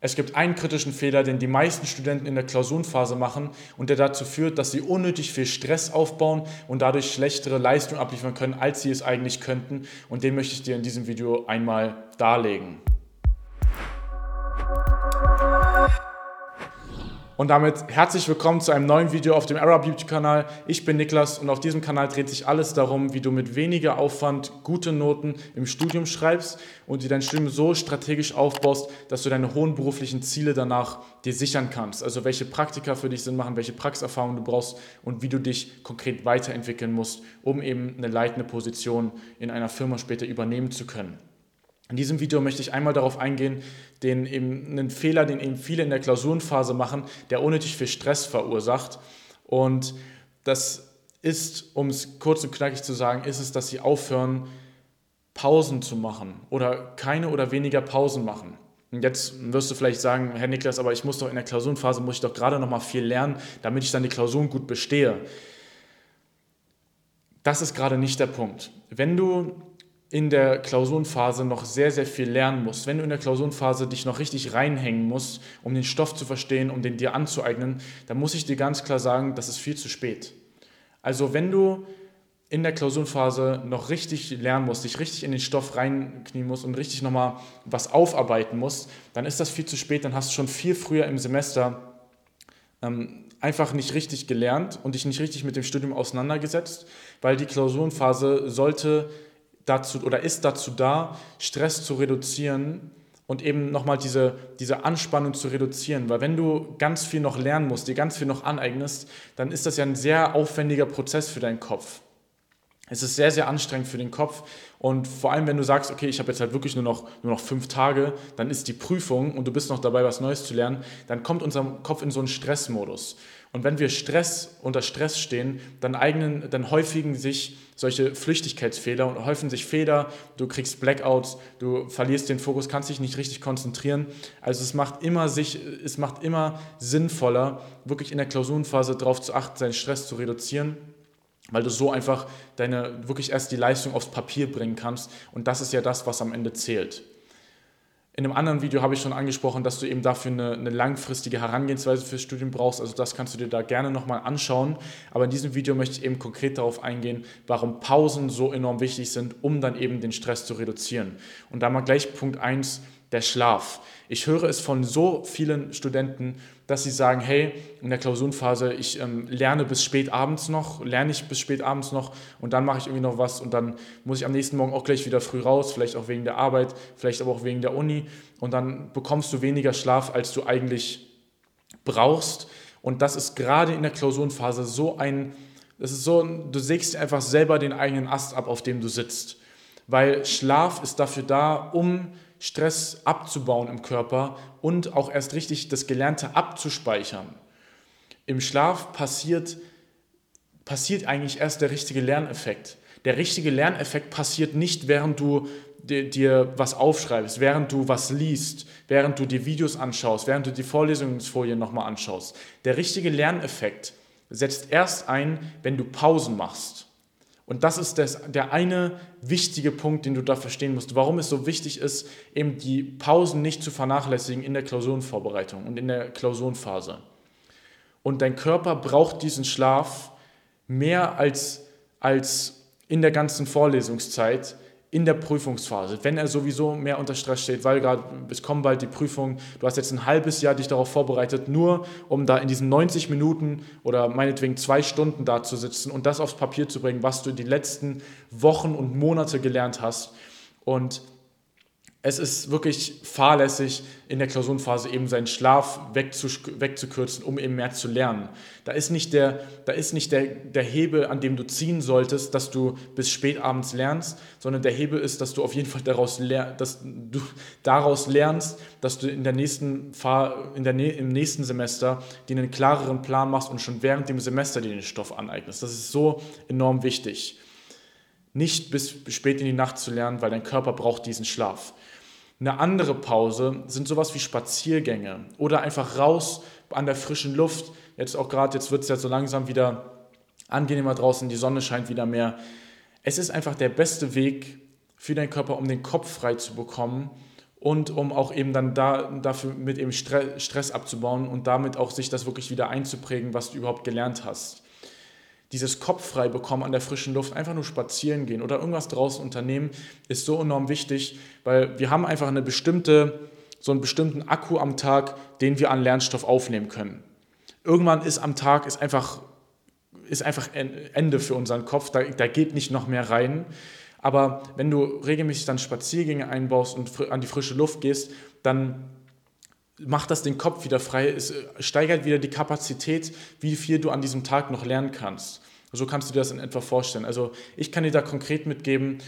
Es gibt einen kritischen Fehler, den die meisten Studenten in der Klausurenphase machen und der dazu führt, dass sie unnötig viel Stress aufbauen und dadurch schlechtere Leistungen abliefern können, als sie es eigentlich könnten. Und den möchte ich dir in diesem Video einmal darlegen. Und damit herzlich willkommen zu einem neuen Video auf dem Arab Beauty Kanal. Ich bin Niklas und auf diesem Kanal dreht sich alles darum, wie du mit weniger Aufwand gute Noten im Studium schreibst und dir dein Studium so strategisch aufbaust, dass du deine hohen beruflichen Ziele danach dir sichern kannst. Also welche Praktika für dich Sinn machen, welche Praxiserfahrungen du brauchst und wie du dich konkret weiterentwickeln musst, um eben eine leitende Position in einer Firma später übernehmen zu können. In diesem Video möchte ich einmal darauf eingehen, den eben einen Fehler, den eben viele in der Klausurenphase machen, der unnötig viel Stress verursacht. Und das ist, um es kurz und knackig zu sagen, ist es, dass sie aufhören, Pausen zu machen oder keine oder weniger Pausen machen. Und jetzt wirst du vielleicht sagen, Herr Niklas, aber ich muss doch in der Klausurenphase, muss ich doch gerade noch mal viel lernen, damit ich dann die Klausuren gut bestehe. Das ist gerade nicht der Punkt. Wenn du in der Klausurenphase noch sehr, sehr viel lernen musst, wenn du in der Klausurenphase dich noch richtig reinhängen musst, um den Stoff zu verstehen, um den dir anzueignen, dann muss ich dir ganz klar sagen, das ist viel zu spät. Also wenn du in der Klausurenphase noch richtig lernen musst, dich richtig in den Stoff reinknien musst und richtig nochmal was aufarbeiten musst, dann ist das viel zu spät, dann hast du schon viel früher im Semester ähm, einfach nicht richtig gelernt und dich nicht richtig mit dem Studium auseinandergesetzt, weil die Klausurenphase sollte dazu oder ist dazu da, Stress zu reduzieren und eben nochmal diese, diese Anspannung zu reduzieren. Weil wenn du ganz viel noch lernen musst, dir ganz viel noch aneignest, dann ist das ja ein sehr aufwendiger Prozess für deinen Kopf. Es ist sehr, sehr anstrengend für den Kopf. Und vor allem, wenn du sagst, okay, ich habe jetzt halt wirklich nur noch, nur noch fünf Tage, dann ist die Prüfung und du bist noch dabei, was Neues zu lernen, dann kommt unser Kopf in so einen Stressmodus. Und wenn wir Stress unter Stress stehen, dann, eignen, dann häufigen sich solche Flüchtigkeitsfehler und häufen sich Fehler, du kriegst Blackouts, du verlierst den Fokus, kannst dich nicht richtig konzentrieren. Also es macht immer, sich, es macht immer sinnvoller, wirklich in der Klausurenphase darauf zu achten, seinen Stress zu reduzieren weil du so einfach deine wirklich erst die Leistung aufs Papier bringen kannst und das ist ja das, was am Ende zählt. In einem anderen Video habe ich schon angesprochen, dass du eben dafür eine, eine langfristige Herangehensweise fürs Studium brauchst. Also das kannst du dir da gerne nochmal anschauen. Aber in diesem Video möchte ich eben konkret darauf eingehen, warum Pausen so enorm wichtig sind, um dann eben den Stress zu reduzieren. Und da mal gleich Punkt 1 der Schlaf. Ich höre es von so vielen Studenten, dass sie sagen, hey, in der Klausurenphase, ich ähm, lerne bis spät abends noch, lerne ich bis spät abends noch und dann mache ich irgendwie noch was und dann muss ich am nächsten Morgen auch gleich wieder früh raus, vielleicht auch wegen der Arbeit, vielleicht aber auch wegen der Uni und dann bekommst du weniger Schlaf, als du eigentlich brauchst und das ist gerade in der Klausurenphase so ein, das ist so, du sägst einfach selber den eigenen Ast ab, auf dem du sitzt, weil Schlaf ist dafür da, um Stress abzubauen im Körper und auch erst richtig das Gelernte abzuspeichern. Im Schlaf passiert, passiert eigentlich erst der richtige Lerneffekt. Der richtige Lerneffekt passiert nicht, während du dir, was aufschreibst, während du was liest, während du dir Videos anschaust, während du die Vorlesungsfolien nochmal anschaust. Der richtige Lerneffekt setzt erst ein, wenn du Pausen machst. Und das ist das, der eine wichtige Punkt, den du da verstehen musst, warum es so wichtig ist, eben die Pausen nicht zu vernachlässigen in der Klausurenvorbereitung und in der Klausurenphase. Und dein Körper braucht diesen Schlaf mehr als, als in der ganzen Vorlesungszeit, in der Prüfungsphase, wenn er sowieso mehr unter Stress steht, weil gerade es kommen bald die Prüfungen, du hast jetzt ein halbes Jahr dich darauf vorbereitet, nur um da in diesen 90 Minuten oder meinetwegen zwei Stunden da zu sitzen und das aufs Papier zu bringen, was du die letzten Wochen und Monate gelernt hast. Und es ist wirklich fahrlässig, in der Klausurenphase eben seinen Schlaf wegzukürzen, um eben mehr zu lernen. Da ist nicht, der, da ist nicht der, der Hebel, an dem du ziehen solltest, dass du bis spät abends lernst, sondern der Hebel ist, dass du auf jeden Fall daraus, dass du daraus lernst, dass du in der nächsten in der, im nächsten Semester dir einen klareren Plan machst und schon während dem Semester dir den Stoff aneignest. Das ist so enorm wichtig. Nicht bis spät in die Nacht zu lernen, weil dein Körper braucht diesen Schlaf. Eine andere Pause sind sowas wie Spaziergänge oder einfach raus an der frischen Luft. Jetzt auch gerade, jetzt wird es ja so langsam wieder angenehmer draußen, die Sonne scheint wieder mehr. Es ist einfach der beste Weg für deinen Körper, um den Kopf frei zu bekommen und um auch eben dann da, dafür mit eben Stress abzubauen und damit auch sich das wirklich wieder einzuprägen, was du überhaupt gelernt hast. Dieses Kopf frei bekommen an der frischen Luft, einfach nur spazieren gehen oder irgendwas draußen unternehmen, ist so enorm wichtig, weil wir haben einfach eine bestimmte, so einen bestimmten Akku am Tag, den wir an Lernstoff aufnehmen können. Irgendwann ist am Tag ist einfach, ist einfach Ende für unseren Kopf, da, da geht nicht noch mehr rein. Aber wenn du regelmäßig dann Spaziergänge einbaust und an die frische Luft gehst, dann macht das den Kopf wieder frei, es äh, steigert wieder die Kapazität, wie viel du an diesem Tag noch lernen kannst. So kannst du dir das in etwa vorstellen. Also ich kann dir da konkret mitgeben,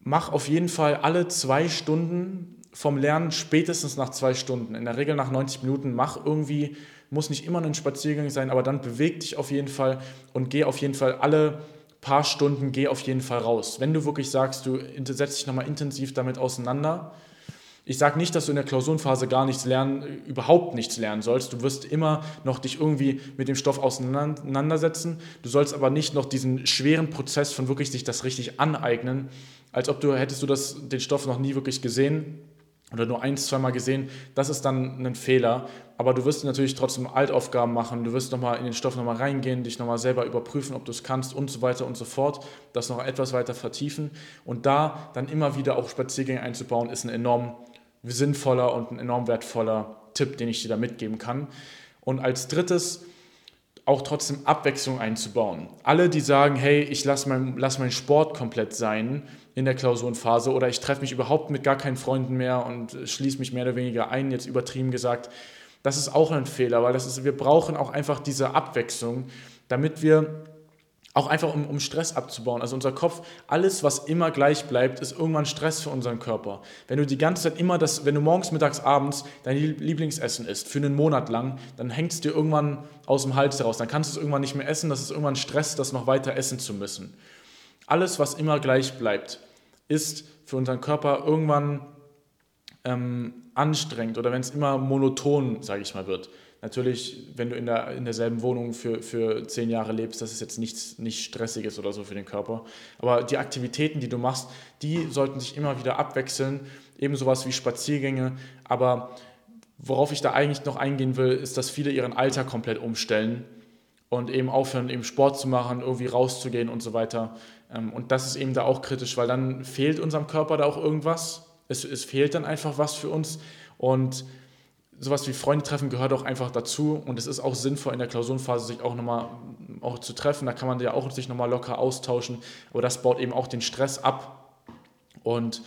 mach auf jeden Fall alle zwei Stunden vom Lernen spätestens nach zwei Stunden. In der Regel nach 90 Minuten mach irgendwie, muss nicht immer ein Spaziergang sein, aber dann beweg dich auf jeden Fall und geh auf jeden Fall alle paar Stunden, geh auf jeden Fall raus. Wenn du wirklich sagst, du setzt dich nochmal intensiv damit auseinander, ich sage nicht, dass du in der Klausurenphase gar nichts lernen, überhaupt nichts lernen sollst. Du wirst immer noch dich irgendwie mit dem Stoff auseinandersetzen. Du sollst aber nicht noch diesen schweren Prozess von wirklich sich das richtig aneignen, als ob du hättest du das, den Stoff noch nie wirklich gesehen oder nur ein, zweimal gesehen, das ist dann ein Fehler. Aber du wirst natürlich trotzdem Altaufgaben machen, du wirst nochmal in den Stoff nochmal reingehen, dich nochmal selber überprüfen, ob du es kannst und so weiter und so fort, das noch etwas weiter vertiefen. Und da dann immer wieder auch Spaziergänge einzubauen, ist ein enorm sinnvoller und ein enorm wertvoller Tipp, den ich dir da mitgeben kann. Und als drittes, auch trotzdem Abwechslung einzubauen. Alle, die sagen, hey, ich lasse mein, lass meinen Sport komplett sein in der Klausurenphase oder ich treffe mich überhaupt mit gar keinen Freunden mehr und schließe mich mehr oder weniger ein, jetzt übertrieben gesagt, das ist auch ein Fehler, weil das ist, wir brauchen auch einfach diese Abwechslung, damit wir auch einfach um, um Stress abzubauen. Also unser Kopf, alles, was immer gleich bleibt, ist irgendwann Stress für unseren Körper. Wenn du die ganze Zeit immer das, wenn du morgens, mittags, abends dein Lieblingsessen isst, für einen Monat lang, dann hängt es dir irgendwann aus dem Hals heraus. Dann kannst du es irgendwann nicht mehr essen. Das ist irgendwann Stress, das noch weiter essen zu müssen. Alles, was immer gleich bleibt, ist für unseren Körper irgendwann ähm, anstrengend oder wenn es immer monoton, sage ich mal, wird. Natürlich, wenn du in, der, in derselben Wohnung für, für zehn Jahre lebst, das ist jetzt nichts nicht Stressiges oder so für den Körper. Aber die Aktivitäten, die du machst, die sollten sich immer wieder abwechseln. Eben sowas wie Spaziergänge. Aber worauf ich da eigentlich noch eingehen will, ist, dass viele ihren Alltag komplett umstellen und eben aufhören, eben Sport zu machen, irgendwie rauszugehen und so weiter. Ähm, und das ist eben da auch kritisch, weil dann fehlt unserem Körper da auch irgendwas. Es, es fehlt dann einfach was für uns. Und sowas wie Freunde treffen gehört auch einfach dazu und es ist auch sinnvoll in der Klausurenphase sich auch nochmal auch zu treffen. Da kann man ja auch sich nochmal locker austauschen, aber das baut eben auch den Stress ab und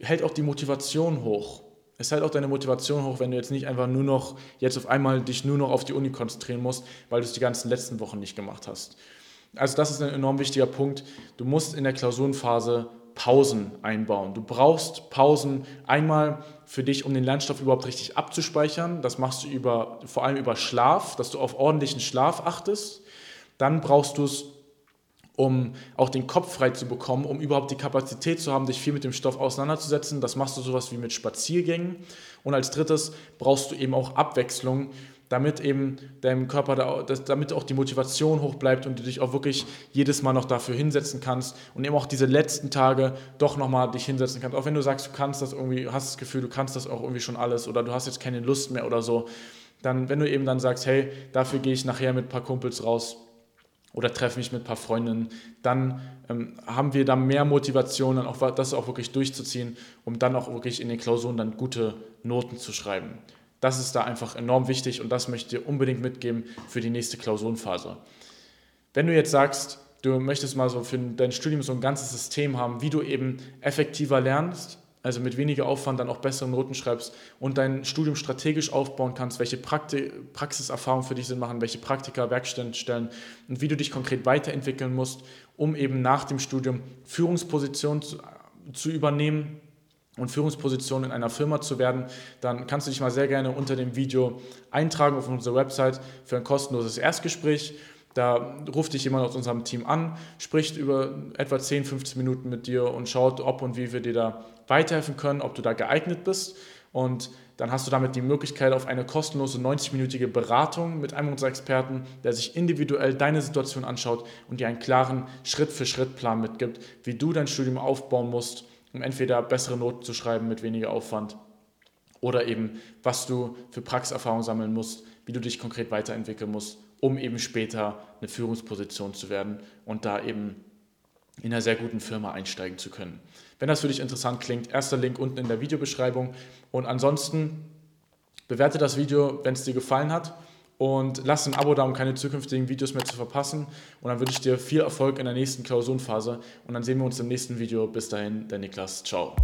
hält auch die Motivation hoch. Es hält auch deine Motivation hoch, wenn du jetzt nicht einfach nur noch jetzt auf einmal dich nur noch auf die Uni konzentrieren musst, weil du es die ganzen letzten Wochen nicht gemacht hast. Also das ist ein enorm wichtiger Punkt. Du musst in der Klausurenphase Pausen einbauen. Du brauchst Pausen einmal für dich, um den Lernstoff überhaupt richtig abzuspeichern. Das machst du über, vor allem über Schlaf, dass du auf ordentlichen Schlaf achtest. Dann brauchst du es, um auch den Kopf frei zu bekommen, um überhaupt die Kapazität zu haben, dich viel mit dem Stoff auseinanderzusetzen. Das machst du sowas wie mit Spaziergängen. Und als drittes brauchst du eben auch Abwechslung damit eben deinem Körper, da, damit auch die Motivation hoch bleibt und du dich auch wirklich jedes Mal noch dafür hinsetzen kannst und eben auch diese letzten Tage doch nochmal dich hinsetzen kannst. Auch wenn du sagst, du kannst das irgendwie, hast das Gefühl, du kannst das auch irgendwie schon alles oder du hast jetzt keine Lust mehr oder so, dann, wenn du eben dann sagst, hey, dafür gehe ich nachher mit ein paar Kumpels raus oder treffe mich mit ein paar Freundinnen, dann ähm, haben wir da mehr Motivation, dann auch das auch wirklich durchzuziehen, um dann auch wirklich in den Klausuren dann gute Noten zu schreiben. Das ist da einfach enorm wichtig und das möchte ich dir unbedingt mitgeben für die nächste Klausurenphase. Wenn du jetzt sagst, du möchtest mal so für dein Studium so ein ganzes System haben, wie du eben effektiver lernst, also mit weniger Aufwand dann auch bessere Noten schreibst und dein Studium strategisch aufbauen kannst, welche Prakti Praxiserfahrungen für dich Sinn machen, welche Praktika, Werkstellen und wie du dich konkret weiterentwickeln musst, um eben nach dem Studium Führungspositionen zu, zu übernehmen und Führungsposition in einer Firma zu werden, dann kannst du dich mal sehr gerne unter dem Video eintragen auf unsere Website für ein kostenloses Erstgespräch. Da ruft dich jemand aus unserem Team an, spricht über etwa 10, 15 Minuten mit dir und schaut, ob und wie wir dir da weiterhelfen können, ob du da geeignet bist. Und dann hast du damit die Möglichkeit auf eine kostenlose 90-minütige Beratung mit einem unserer Experten, der sich individuell deine Situation anschaut und dir einen klaren Schritt-für-Schritt-Plan mitgibt, wie du dein Studium aufbauen musst um entweder bessere Noten zu schreiben mit weniger Aufwand oder eben, was du für Praxiserfahrung sammeln musst, wie du dich konkret weiterentwickeln musst, um eben später eine Führungsposition zu werden und da eben in einer sehr guten Firma einsteigen zu können. Wenn das für dich interessant klingt, erster Link unten in der Videobeschreibung. Und ansonsten bewerte das Video, wenn es dir gefallen hat. Und lass ein Abo da, um keine zukünftigen Videos mehr zu verpassen. Und dann wünsche ich dir viel Erfolg in der nächsten Klausurenphase. Und dann sehen wir uns im nächsten Video. Bis dahin, der Niklas. Ciao.